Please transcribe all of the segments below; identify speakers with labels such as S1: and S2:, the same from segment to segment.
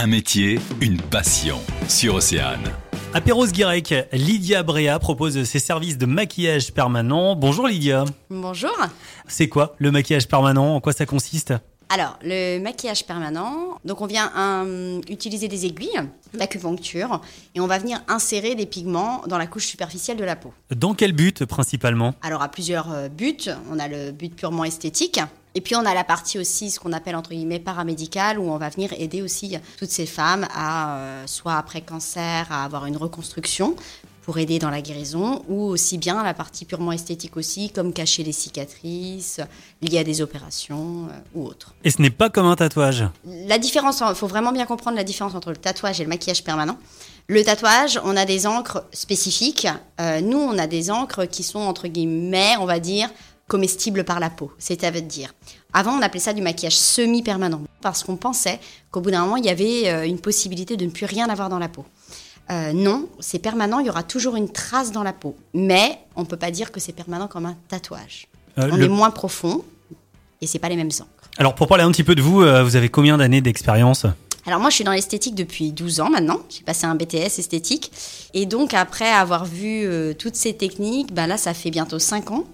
S1: Un métier, une passion. Sur Océane.
S2: À Perros-Guirec, Lydia Brea propose ses services de maquillage permanent. Bonjour Lydia.
S3: Bonjour.
S2: C'est quoi le maquillage permanent? En quoi ça consiste?
S3: Alors, le maquillage permanent, donc on vient euh, utiliser des aiguilles d'acupuncture et on va venir insérer des pigments dans la couche superficielle de la peau.
S2: Dans quel but principalement?
S3: Alors, à plusieurs euh, buts. On a le but purement esthétique. Et puis on a la partie aussi, ce qu'on appelle entre guillemets paramédicale, où on va venir aider aussi toutes ces femmes à, euh, soit après cancer, à avoir une reconstruction pour aider dans la guérison, ou aussi bien la partie purement esthétique aussi, comme cacher les cicatrices liées à des opérations euh, ou autres.
S2: Et ce n'est pas comme un tatouage?
S3: La différence, il faut vraiment bien comprendre la différence entre le tatouage et le maquillage permanent. Le tatouage, on a des encres spécifiques. Euh, nous, on a des encres qui sont entre guillemets, on va dire, comestibles par la peau. C'est-à-dire, avant, on appelait ça du maquillage semi-permanent parce qu'on pensait qu'au bout d'un moment, il y avait euh, une possibilité de ne plus rien avoir dans la peau. Euh, non, c'est permanent, il y aura toujours une trace dans la peau. Mais on ne peut pas dire que c'est permanent comme un tatouage.
S2: Euh,
S3: on
S2: le-
S3: est moins profond et c'est pas les mêmes encres.
S2: Alors pour parler un petit peu de vous, euh, vous avez combien d'années d'expérience?
S3: Alors moi, je suis dans l'esthétique depuis 12 ans maintenant. J'ai passé un BTS esthétique. Et donc, après avoir vu euh, toutes ces techniques, ben là, ça fait bientôt 5 ans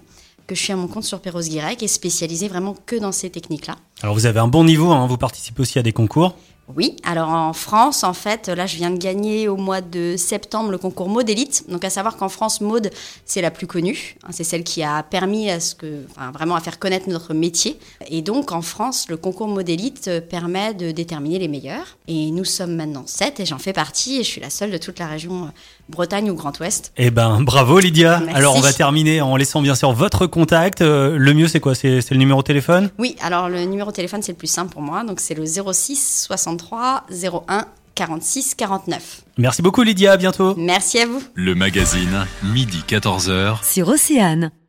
S3: que je suis à mon compte sur Perros Guirec et spécialisée vraiment que dans ces techniques-là.
S2: Alors vous avez un bon niveau, hein, vous participez aussi à des concours.
S3: Oui, alors en France, en fait, là, je viens de gagner au mois de septembre le concours Mode Elite. Donc, à savoir qu'en France, Mode, c'est la plus connue. hein, C'est celle qui a permis à ce que, enfin, vraiment à faire connaître notre métier. Et donc, en France, le concours Mode Elite euh, permet de déterminer les meilleurs. Et nous sommes maintenant 7 et j'en fais partie. Et je suis la seule de toute la région euh, Bretagne ou Grand Ouest.
S2: Eh ben bravo Lydia.
S3: Merci.
S2: Alors on va terminer en laissant bien sûr votre contact. Euh, le mieux c'est quoi? C'est le numéro de téléphone?
S3: Oui, alors le numéro de téléphone, c'est le plus simple pour moi. Donc, c'est le 06 63 01 46 49.
S2: Merci beaucoup Lydia, à bientôt.
S3: Merci à vous.
S1: Le magazine, midi 14h.
S4: sur Océane.